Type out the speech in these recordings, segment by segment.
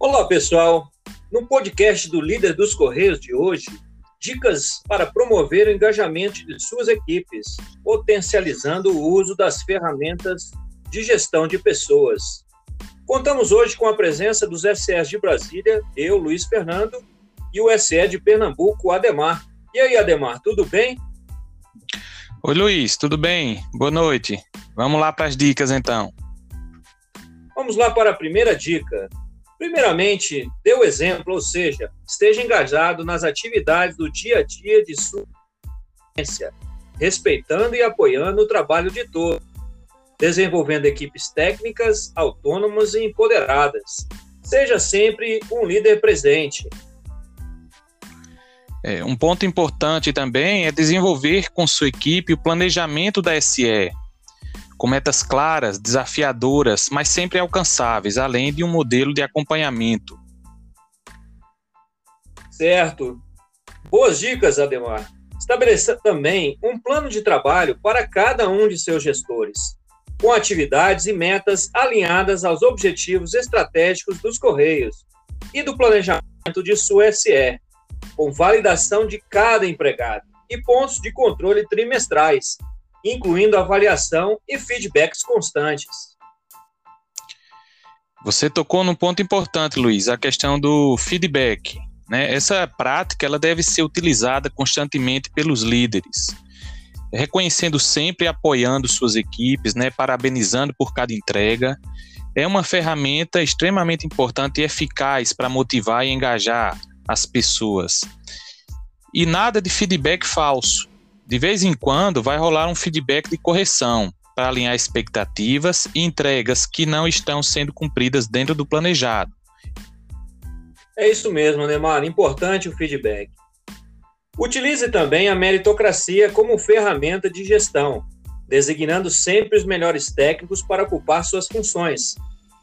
Olá, pessoal. No podcast do Líder dos Correios de hoje, dicas para promover o engajamento de suas equipes, potencializando o uso das ferramentas de gestão de pessoas. Contamos hoje com a presença dos SEs de Brasília, eu, Luiz Fernando, e o SE de Pernambuco, Ademar. E aí, Ademar, tudo bem? Oi, Luiz, tudo bem? Boa noite. Vamos lá para as dicas então. Vamos lá para a primeira dica. Primeiramente, dê o exemplo, ou seja, esteja engajado nas atividades do dia a dia de sua experiência, respeitando e apoiando o trabalho de todos, desenvolvendo equipes técnicas, autônomas e empoderadas. Seja sempre um líder presente. É, um ponto importante também é desenvolver com sua equipe o planejamento da SE, com metas claras, desafiadoras, mas sempre alcançáveis, além de um modelo de acompanhamento. Certo. Boas dicas, Ademar. Estabeleça também um plano de trabalho para cada um de seus gestores, com atividades e metas alinhadas aos objetivos estratégicos dos Correios e do planejamento de sua SE, com validação de cada empregado e pontos de controle trimestrais, incluindo avaliação e feedbacks constantes. Você tocou num ponto importante, Luiz, a questão do feedback. Né? Essa prática ela deve ser utilizada constantemente pelos líderes, reconhecendo sempre e apoiando suas equipes, né? parabenizando por cada entrega. É uma ferramenta extremamente importante e eficaz para motivar e engajar as pessoas. E nada de feedback falso. De vez em quando vai rolar um feedback de correção para alinhar expectativas e entregas que não estão sendo cumpridas dentro do planejado. É isso mesmo, Neymar. Importante o feedback. Utilize também a meritocracia como ferramenta de gestão, designando sempre os melhores técnicos para ocupar suas funções,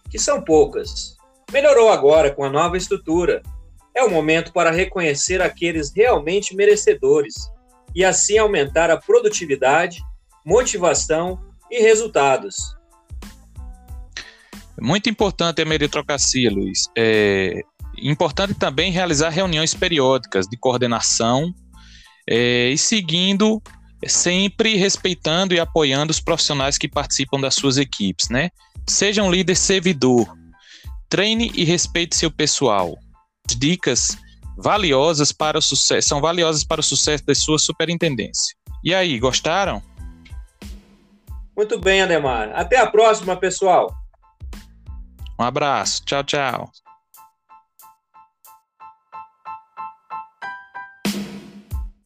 que são poucas. Melhorou agora com a nova estrutura. É o momento para reconhecer aqueles realmente merecedores e assim aumentar a produtividade, motivação e resultados. Muito importante a meritocracia, Luiz. É importante também realizar reuniões periódicas de coordenação é, e seguindo sempre respeitando e apoiando os profissionais que participam das suas equipes, né? Seja um líder servidor, treine e respeite seu pessoal. Dicas valiosas para o sucesso, são valiosas para o sucesso da sua superintendência. E aí, gostaram? Muito bem, Ademar. Até a próxima, pessoal. Um abraço. Tchau, tchau.